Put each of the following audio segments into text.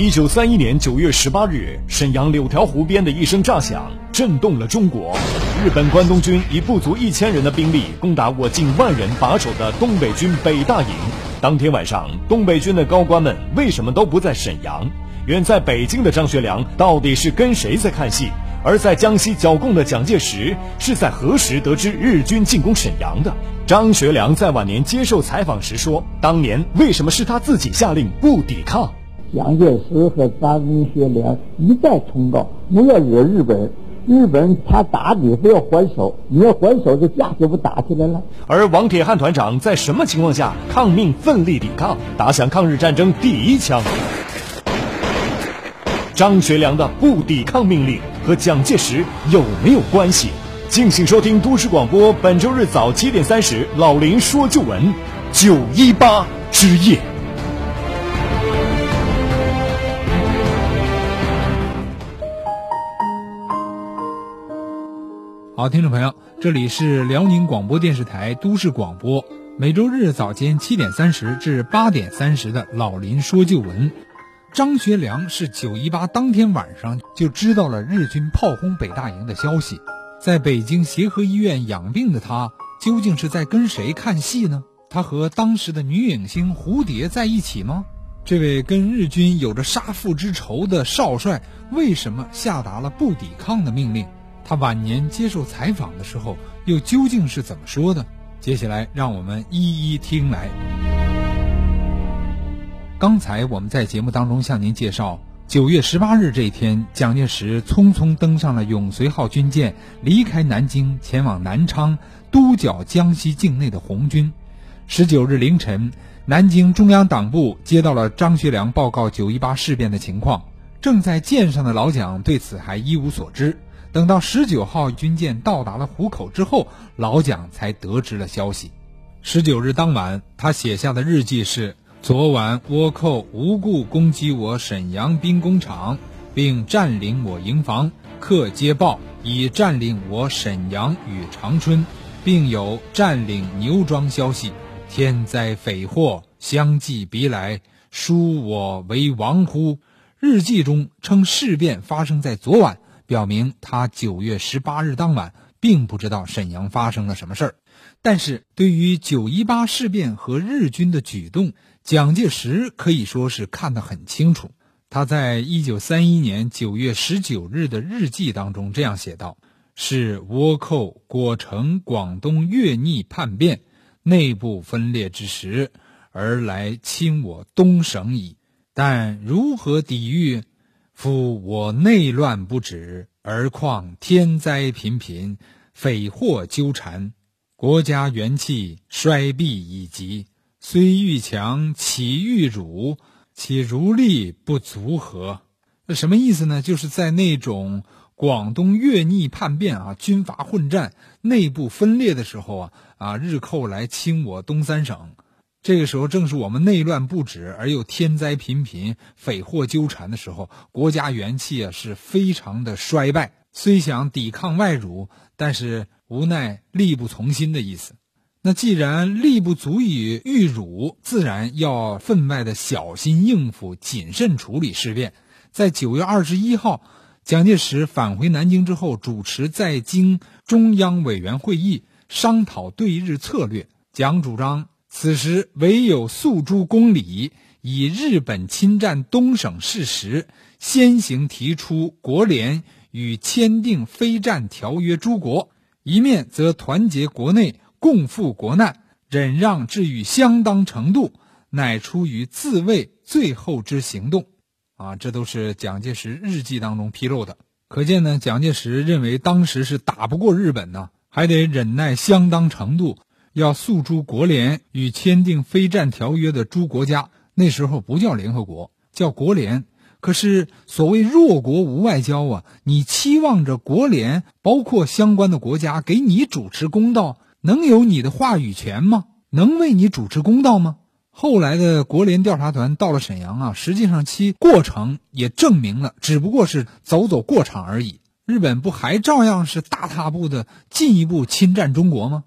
一九三一年九月十八日，沈阳柳条湖边的一声炸响，震动了中国。日本关东军以不足一千人的兵力攻打我近万人把守的东北军北大营。当天晚上，东北军的高官们为什么都不在沈阳？远在北京的张学良到底是跟谁在看戏？而在江西剿共的蒋介石是在何时得知日军进攻沈阳的？张学良在晚年接受采访时说：“当年为什么是他自己下令不抵抗？”蒋介石和张学良一再通告，不要惹日本人。日本人他打你，不要还手，你要还手，这架就不打起来了。而王铁汉团长在什么情况下抗命奋力抵抗，打响抗日战争第一枪？张学良的不抵抗命令和蒋介石有没有关系？敬请收听都市广播，本周日早七点三十，老林说旧闻，九一八之夜。好，听众朋友，这里是辽宁广播电视台都市广播，每周日早间七点三十至八点三十的老林说旧闻。张学良是九一八当天晚上就知道了日军炮轰北大营的消息，在北京协和医院养病的他，究竟是在跟谁看戏呢？他和当时的女影星蝴蝶在一起吗？这位跟日军有着杀父之仇的少帅，为什么下达了不抵抗的命令？他晚年接受采访的时候，又究竟是怎么说的？接下来，让我们一一听来。刚才我们在节目当中向您介绍，九月十八日这一天，蒋介石匆匆登上了永绥号军舰，离开南京，前往南昌督剿江西境内的红军。十九日凌晨，南京中央党部接到了张学良报告九一八事变的情况，正在舰上的老蒋对此还一无所知。等到十九号军舰到达了湖口之后，老蒋才得知了消息。十九日当晚，他写下的日记是：昨晚倭寇无故攻击我沈阳兵工厂，并占领我营房，客接报已占领我沈阳与长春，并有占领牛庄消息。天灾匪祸相继逼来，殊我为亡乎？日记中称事变发生在昨晚。表明他九月十八日当晚并不知道沈阳发生了什么事儿，但是对于九一八事变和日军的举动，蒋介石可以说是看得很清楚。他在一九三一年九月十九日的日记当中这样写道：“是倭寇果成广东越逆叛变，内部分裂之时，而来侵我东省矣。但如何抵御？”夫我内乱不止，而况天灾频频，匪祸纠缠，国家元气衰弊已极。虽欲强，岂欲辱？岂如力不足何？那什么意思呢？就是在那种广东越逆叛变啊，军阀混战、内部分裂的时候啊，啊，日寇来侵我东三省。这个时候正是我们内乱不止而又天灾频频、匪祸纠缠的时候，国家元气啊是非常的衰败。虽想抵抗外辱，但是无奈力不从心的意思。那既然力不足以御辱，自然要分外的小心应付、谨慎处理事变。在九月二十一号，蒋介石返回南京之后，主持在京中央委员会议，商讨对日策略。蒋主张。此时唯有诉诸公理，以日本侵占东省事实，先行提出国联与签订非战条约诸国，一面则团结国内，共赴国难，忍让至于相当程度，乃出于自卫最后之行动。啊，这都是蒋介石日记当中披露的。可见呢，蒋介石认为当时是打不过日本呢，还得忍耐相当程度。要诉诸国联与签订非战条约的诸国家，那时候不叫联合国，叫国联。可是所谓弱国无外交啊，你期望着国联包括相关的国家给你主持公道，能有你的话语权吗？能为你主持公道吗？后来的国联调查团到了沈阳啊，实际上其过程也证明了，只不过是走走过场而已。日本不还照样是大踏步的进一步侵占中国吗？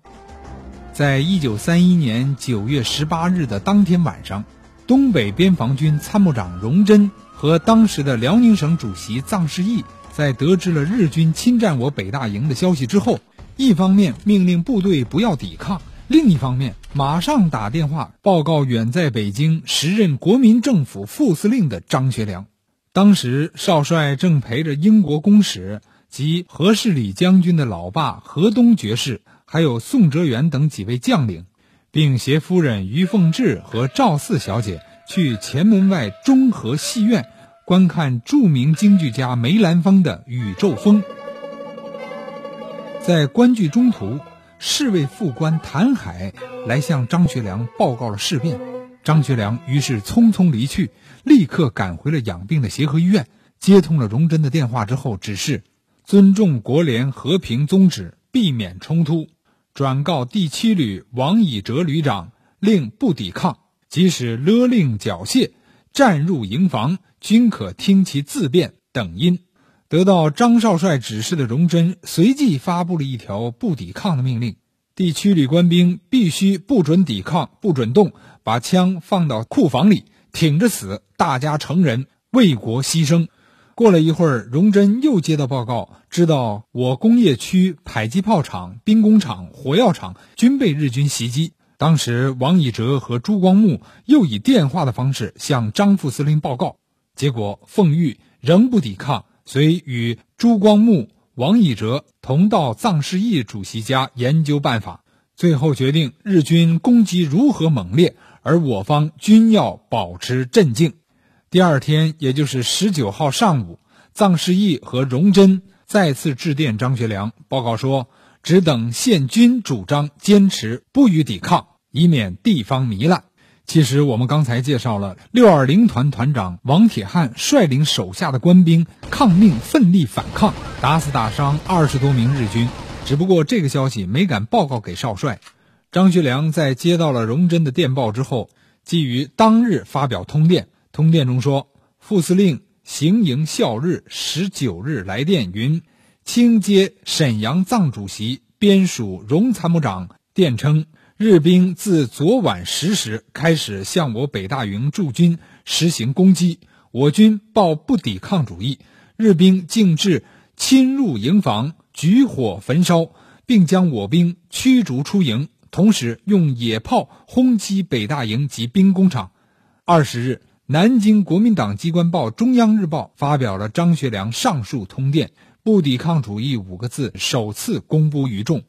在一九三一年九月十八日的当天晚上，东北边防军参谋长荣臻和当时的辽宁省主席臧世义在得知了日军侵占我北大营的消息之后，一方面命令部队不要抵抗，另一方面马上打电话报告远在北京时任国民政府副司令的张学良。当时少帅正陪着英国公使及何世礼将军的老爸何东爵士，还有宋哲元等几位将领，并携夫人于凤至和赵四小姐。去前门外中和戏院观看著名京剧家梅兰芳的《宇宙风》。在观剧中途，侍卫副官谭海来向张学良报告了事变。张学良于是匆匆离去，立刻赶回了养病的协和医院，接通了荣臻的电话之后，指示尊重国联和平宗旨，避免冲突，转告第七旅王以哲旅长，令不抵抗。即使勒令缴械，战入营房，均可听其自辩等音。得到张少帅指示的荣臻，随即发布了一条不抵抗的命令：地区旅官兵必须不准抵抗，不准动，把枪放到库房里，挺着死，大家成人，为国牺牲。过了一会儿，荣臻又接到报告，知道我工业区迫击炮厂、兵工厂、火药厂均被日军袭击。当时，王以哲和朱光木又以电话的方式向张副司令报告，结果奉玉仍不抵抗，遂与朱光木、王以哲同到臧世义主席家研究办法，最后决定日军攻击如何猛烈，而我方均要保持镇静。第二天，也就是十九号上午，臧世义和荣臻再次致电张学良，报告说，只等宪军主张坚持，不予抵抗。以免地方糜烂。其实我们刚才介绍了六二零团团长王铁汉率领手下的官兵抗命奋力反抗，打死打伤二十多名日军。只不过这个消息没敢报告给少帅。张学良在接到了荣臻的电报之后，即于当日发表通电。通电中说：“副司令行营校日十九日来电云，清接沈阳藏主席编署荣参谋长电称。”日兵自昨晚十时开始向我北大营驻军实行攻击，我军抱不抵抗主义，日兵竟至侵入营房，举火焚烧，并将我兵驱逐出营，同时用野炮轰击北大营及兵工厂。二十日，南京国民党机关报《中央日报》发表了张学良上述通电，不抵抗主义五个字首次公布于众。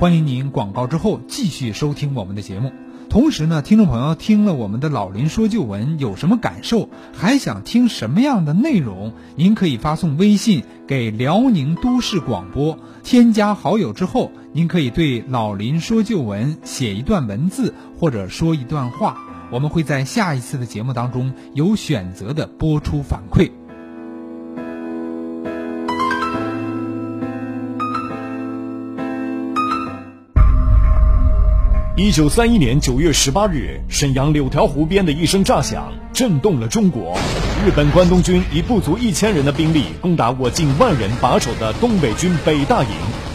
欢迎您广告之后继续收听我们的节目。同时呢，听众朋友听了我们的老林说旧闻有什么感受，还想听什么样的内容？您可以发送微信给辽宁都市广播，添加好友之后，您可以对老林说旧闻写一段文字或者说一段话，我们会在下一次的节目当中有选择的播出反馈。一九三一年九月十八日，沈阳柳条湖边的一声炸响，震动了中国。日本关东军以不足一千人的兵力攻打我近万人把守的东北军北大营。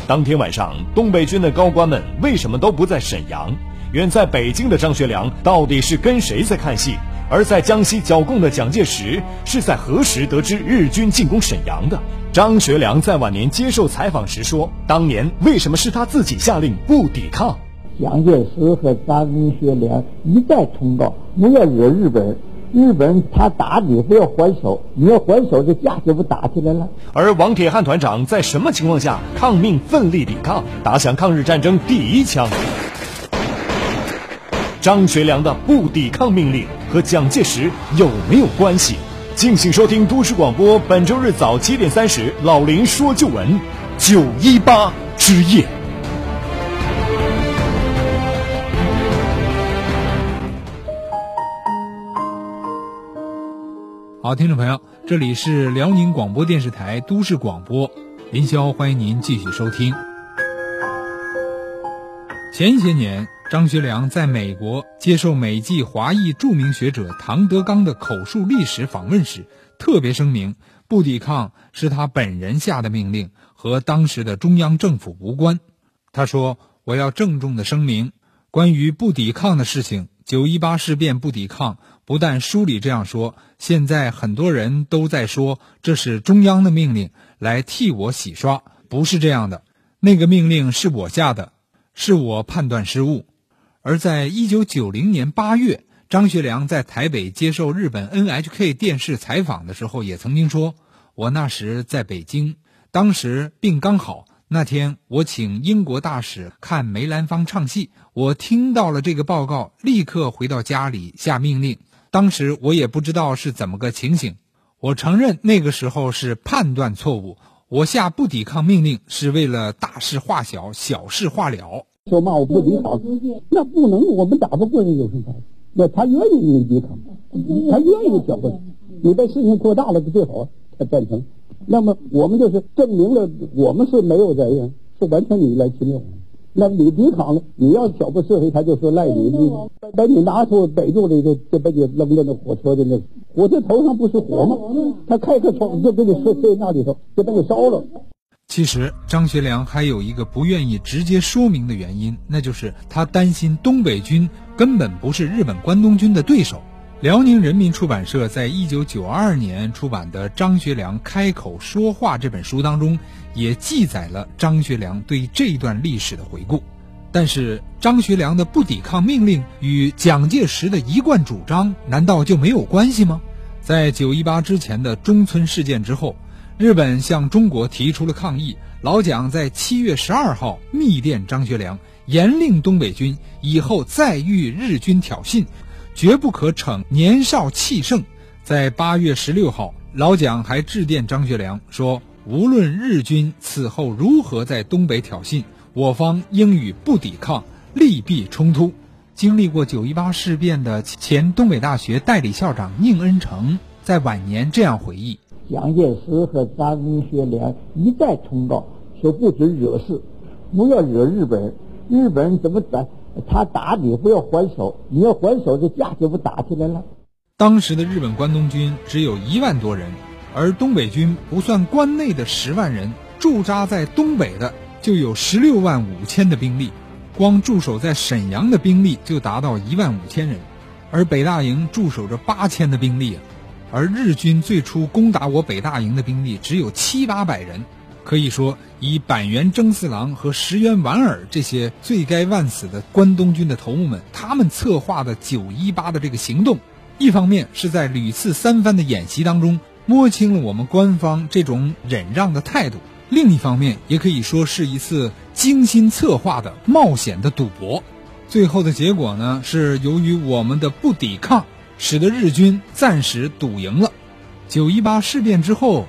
当天晚上，东北军的高官们为什么都不在沈阳？远在北京的张学良到底是跟谁在看戏？而在江西剿共的蒋介石是在何时得知日军进攻沈阳的？张学良在晚年接受采访时说：“当年为什么是他自己下令不抵抗？”蒋介石和张学良一再通告，不要惹日本人，日本人他打你不要还手，你要还手，这架就不打起来了。而王铁汉团长在什么情况下抗命奋力抵抗，打响抗日战争第一枪？张学良的不抵抗命令和蒋介石有没有关系？敬请收听都市广播，本周日早七点三十，老林说旧闻，九一八之夜。好，听众朋友，这里是辽宁广播电视台都市广播，林霄欢迎您继续收听。前些年，张学良在美国接受美籍华裔著名学者唐德刚的口述历史访问时，特别声明，不抵抗是他本人下的命令，和当时的中央政府无关。他说：“我要郑重的声明，关于不抵抗的事情。”九一八事变不抵抗，不但书里这样说，现在很多人都在说这是中央的命令，来替我洗刷。不是这样的，那个命令是我下的，是我判断失误。而在一九九零年八月，张学良在台北接受日本 NHK 电视采访的时候，也曾经说：“我那时在北京，当时病刚好。”那天我请英国大使看梅兰芳唱戏，我听到了这个报告，立刻回到家里下命令。当时我也不知道是怎么个情形，我承认那个时候是判断错误。我下不抵抗命令是为了大事化小，小事化了。说骂我不抵抗，那不能，我们打不过人有什么办法？那他愿意你抵抗，他愿意搅和，你把事情扩大了就最好，他赞成。那么我们就是证明了我们是没有责任，是完全你来侵略。那你抵抗了，你要挑拨是非，他就说赖你。你把你拿出逮住了，就就把你扔在那火车的那火车头上不是火吗？他开个窗就给你射射那里头，就把你烧了。其实张学良还有一个不愿意直接说明的原因，那就是他担心东北军根本不是日本关东军的对手。辽宁人民出版社在一九九二年出版的《张学良开口说话》这本书当中，也记载了张学良对这一段历史的回顾。但是，张学良的不抵抗命令与蒋介石的一贯主张，难道就没有关系吗？在九一八之前的中村事件之后，日本向中国提出了抗议。老蒋在七月十二号密电张学良，严令东北军以后再遇日军挑衅。绝不可逞年少气盛。在八月十六号，老蒋还致电张学良说：“无论日军此后如何在东北挑衅，我方应与不抵抗，力避冲突。”经历过九一八事变的前东北大学代理校长宁恩成在晚年这样回忆：蒋介石和张学良一再通告说，不准惹事，不要惹日本人，日本人怎么打？他打你不要还手，你要还手，这架就不打起来了。当时的日本关东军只有一万多人，而东北军不算关内的十万人，驻扎在东北的就有十六万五千的兵力，光驻守在沈阳的兵力就达到一万五千人，而北大营驻守着八千的兵力啊，而日军最初攻打我北大营的兵力只有七八百人。可以说，以板垣征四郎和石原莞尔这些罪该万死的关东军的头目们，他们策划的九一八的这个行动，一方面是在屡次三番的演习当中摸清了我们官方这种忍让的态度；另一方面，也可以说是一次精心策划的冒险的赌博。最后的结果呢，是由于我们的不抵抗，使得日军暂时赌赢了。九一八事变之后。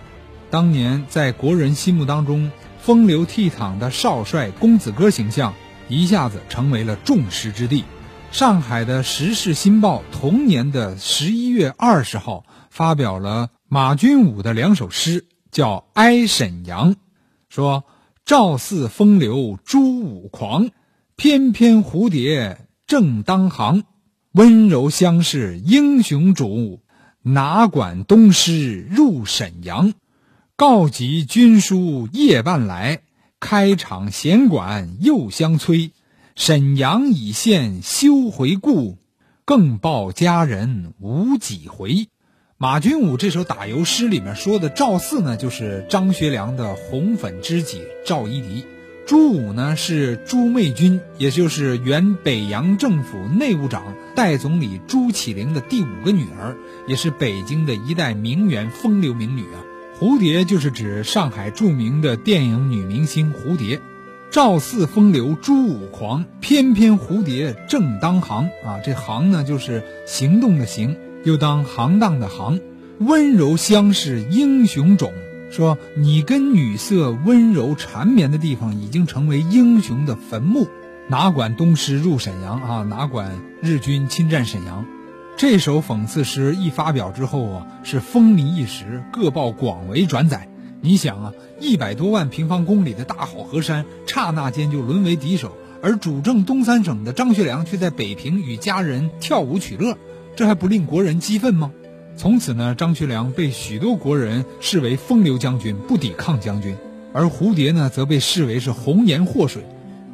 当年在国人心目当中风流倜傥的少帅公子哥形象，一下子成为了众矢之的。上海的《时事新报》同年的十一月二十号发表了马君武的两首诗，叫《哀沈阳》，说：“赵四风流朱武狂，翩翩蝴蝶正当行。温柔乡试英雄主，哪管东施入沈阳。”告急军书夜半来，开场弦管又相催。沈阳已现休回顾，更报佳人无几回。马君武这首打油诗里面说的赵四呢，就是张学良的红粉知己赵一荻；朱武呢是朱媚君，也就是原北洋政府内务长代总理朱启灵的第五个女儿，也是北京的一代名媛风流名女啊。蝴蝶就是指上海著名的电影女明星蝴蝶，赵四风流朱五狂，翩翩蝴蝶正当行啊！这行呢就是行动的行，又当行当的行。温柔乡是英雄冢，说你跟女色温柔缠绵的地方已经成为英雄的坟墓，哪管东施入沈阳啊？哪管日军侵占沈阳？这首讽刺诗一发表之后啊，是风靡一时，各报广为转载。你想啊，一百多万平方公里的大好河山，刹那间就沦为敌手，而主政东三省的张学良却在北平与家人跳舞取乐，这还不令国人激愤吗？从此呢，张学良被许多国人视为风流将军、不抵抗将军，而蝴蝶呢，则被视为是红颜祸水。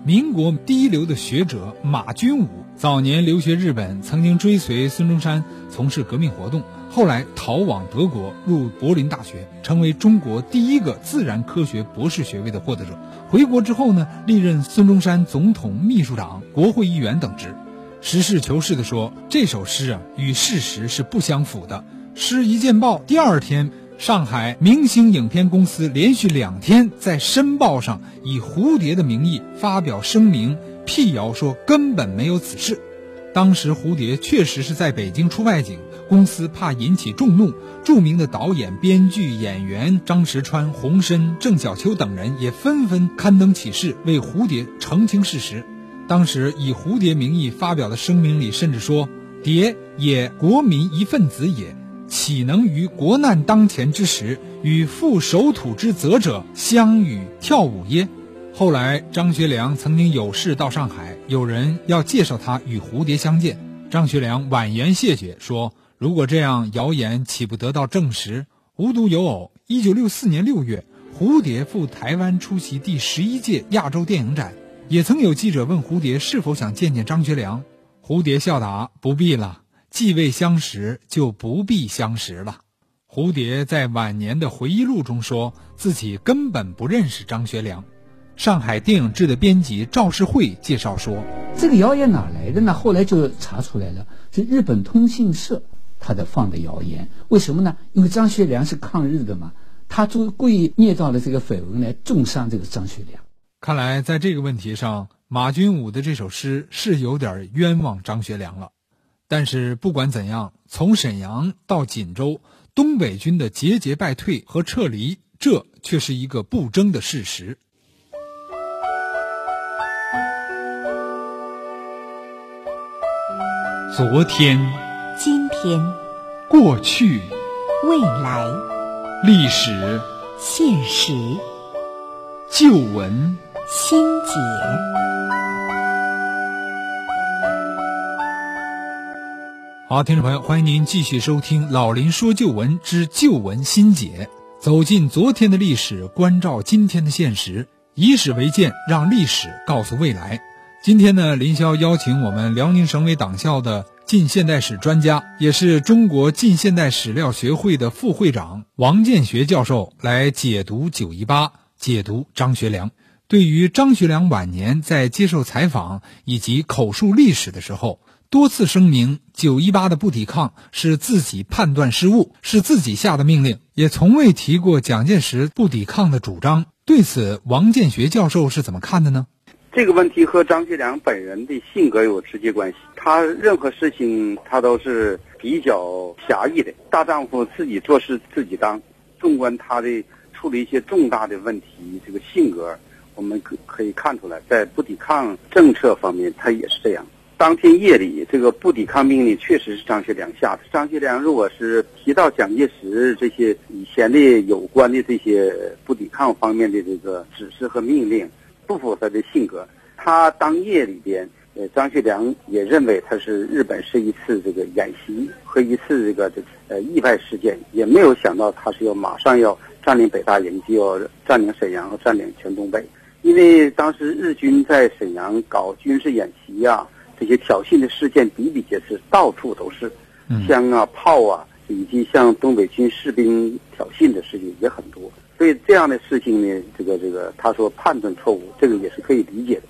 民国第一流的学者马君武。早年留学日本，曾经追随孙中山从事革命活动，后来逃往德国，入柏林大学，成为中国第一个自然科学博士学位的获得者。回国之后呢，历任孙中山总统秘书长、国会议员等职。实事求是地说，这首诗啊，与事实是不相符的。诗一见报，第二天，上海明星影片公司连续两天在《申报》上以蝴蝶的名义发表声明，辟谣说根本没有此事。当时蝴蝶确实是在北京出外景，公司怕引起众怒，著名的导演、编剧、演员张石川、洪深、郑晓秋等人也纷纷刊登启事，为蝴蝶澄清事实。当时以蝴蝶名义发表的声明里，甚至说：“蝶也国民一份子也。”岂能于国难当前之时，与负守土之责者相与跳舞耶？后来张学良曾经有事到上海，有人要介绍他与蝴蝶相见，张学良婉言谢绝，说：“如果这样，谣言岂不得到证实？”无独有偶，一九六四年六月，蝴蝶赴台湾出席第十一届亚洲电影展，也曾有记者问蝴蝶是否想见见张学良，蝴蝶笑答：“不必了。”既未相识，就不必相识了。蝴蝶在晚年的回忆录中说自己根本不认识张学良。上海电影志的编辑赵世慧介绍说：“这个谣言哪来的呢？后来就查出来了，是日本通信社他的放的谣言。为什么呢？因为张学良是抗日的嘛，他就故意捏造了这个绯闻来重伤这个张学良。看来在这个问题上，马君武的这首诗是有点冤枉张学良了。”但是不管怎样，从沈阳到锦州，东北军的节节败退和撤离，这却是一个不争的事实。昨天、今天、过去、未来、历史、现实、旧闻、新解。好，听众朋友，欢迎您继续收听《老林说旧闻之旧闻新解》，走进昨天的历史，关照今天的现实，以史为鉴，让历史告诉未来。今天呢，林霄邀请我们辽宁省委党校的近现代史专家，也是中国近现代史料学会的副会长王建学教授来解读九一八，解读张学良。对于张学良晚年在接受采访以及口述历史的时候。多次声明，九一八的不抵抗是自己判断失误，是自己下的命令，也从未提过蒋介石不抵抗的主张。对此，王建学教授是怎么看的呢？这个问题和张学良本人的性格有直接关系。他任何事情他都是比较侠义的，大丈夫自己做事自己当。纵观他的处理一些重大的问题，这个性格我们可可以看出来，在不抵抗政策方面，他也是这样。当天夜里，这个不抵抗命令确实是张学良下的。张学良如果是提到蒋介石这些以前的有关的这些不抵抗方面的这个指示和命令，不符合他的性格。他当夜里边，呃，张学良也认为他是日本是一次这个演习和一次这个这呃意外事件，也没有想到他是要马上要占领北大营，就要占领沈阳和占领全东北。因为当时日军在沈阳搞军事演习呀。这些挑衅的事件比比皆是，到处都是，枪啊、炮啊，以及向东北军士兵挑衅的事情也很多。所以这样的事情呢，这个这个，他说判断错误，这个也是可以理解的。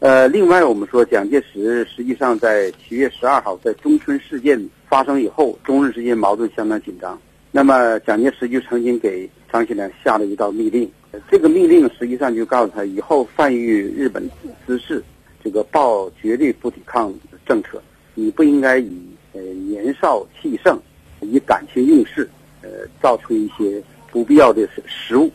呃，另外我们说，蒋介石实际上在七月十二号在中村事件发生以后，中日之间矛盾相当紧张。那么蒋介石就曾经给张学良下了一道密令，这个密令实际上就告诉他，以后犯于日本之事。这个报绝对不抵抗政策，你不应该以呃年少气盛，以感情用事，呃造成一些不必要的失误，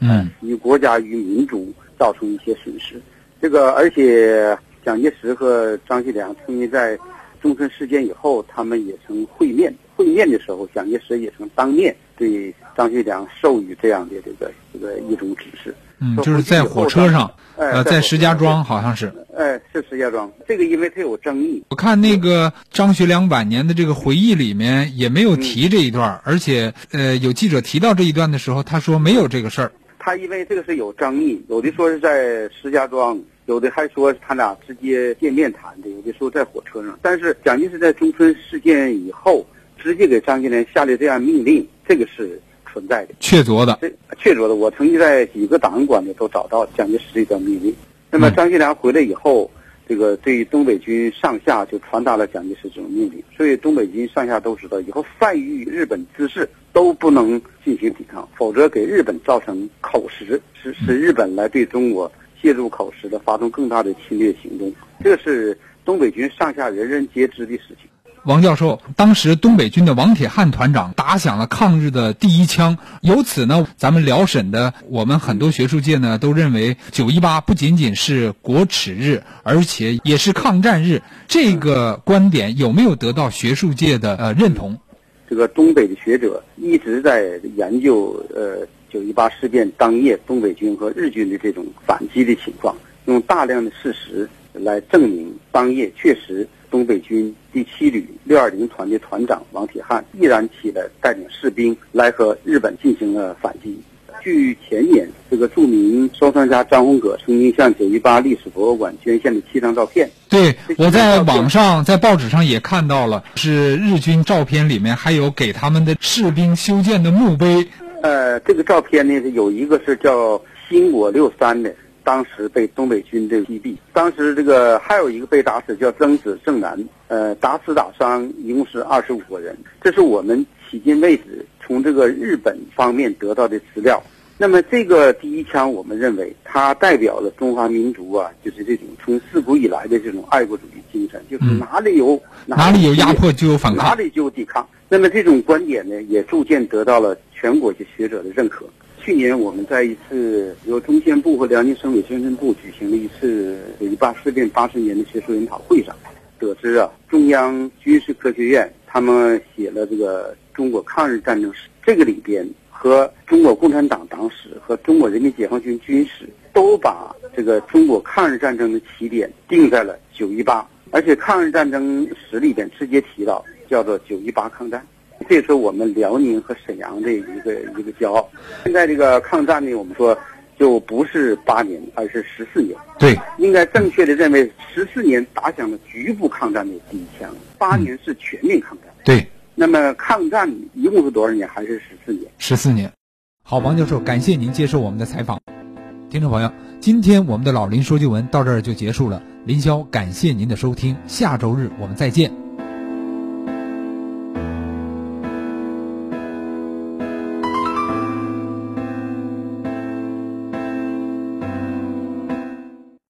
嗯，与国家与民族造成一些损失。这个而且蒋介石和张学良曾经在中村事件以后，他们也曾会面。会面的时候，蒋介石也曾当面对张学良授予这样的这个这个一种指示。嗯，就是在火车上，呃，在石家庄好像是。哎，是石家庄。这个因为它有争议。我看那个张学良晚年的这个回忆里面也没有提这一段，而且呃，有记者提到这一段的时候，他说没有这个事儿。他因为这个是有争议，有的说是在石家庄，有的还说他俩直接见面谈的，有的说在火车上。但是蒋介石在中村事件以后，直接给张学良下了这样命令，这个是存在的，确凿的。这确凿的。我曾经在几个档案馆里都找到蒋介石这段命令。那么张学良回来以后，这个对东北军上下就传达了蒋介石这种命令，所以东北军上下都知道，以后犯遇日本滋事都不能进行抵抗，否则给日本造成口实，使使日本来对中国借助口实的发动更大的侵略行动，这是东北军上下人人皆知的事情。王教授，当时东北军的王铁汉团长打响了抗日的第一枪，由此呢，咱们辽沈的我们很多学术界呢都认为九一八不仅仅是国耻日，而且也是抗战日。这个观点有没有得到学术界的呃认同？这个东北的学者一直在研究呃九一八事变当夜东北军和日军的这种反击的情况，用大量的事实来证明当夜确实。东北军第七旅六二零团的团长王铁汉毅然起来，带领士兵来和日本进行了反击。据前年这个著名收藏家张宏葛曾经向九一八历史博物馆捐献的七张照片，对我在网上、在报纸上也看到了，是日军照片里面还有给他们的士兵修建的墓碑。呃，这个照片呢，有一个是叫新国六三的。当时被东北军的击毙，当时这个还有一个被打死叫曾子正南，呃，打死打伤一共是二十五个人。这是我们迄今为止从这个日本方面得到的资料。那么这个第一枪，我们认为它代表了中华民族啊，就是这种从自古以来的这种爱国主义精神，就是哪里有哪里有压迫就有反抗，哪里就有抵抗。那么这种观点呢，也逐渐得到了全国的学者的认可。去年我们在一次由中宣部和辽宁省委宣传部举行的一次九一八事变八十年的学术研讨会上，得知啊，中央军事科学院他们写了这个中国抗日战争史，这个里边和中国共产党党史和中国人民解放军军史都把这个中国抗日战争的起点定在了九一八，而且抗日战争史里边直接提到叫做九一八抗战。这是我们辽宁和沈阳的一个一个骄傲。现在这个抗战呢，我们说就不是八年，而是十四年。对，应该正确的认为，十四年打响了局部抗战的第一枪，八年是全面抗战。对，那么抗战一共是多少年？还是十四年？十四年。好，王教授，感谢您接受我们的采访。听众朋友，今天我们的老林说旧闻到这儿就结束了。林霄，感谢您的收听，下周日我们再见。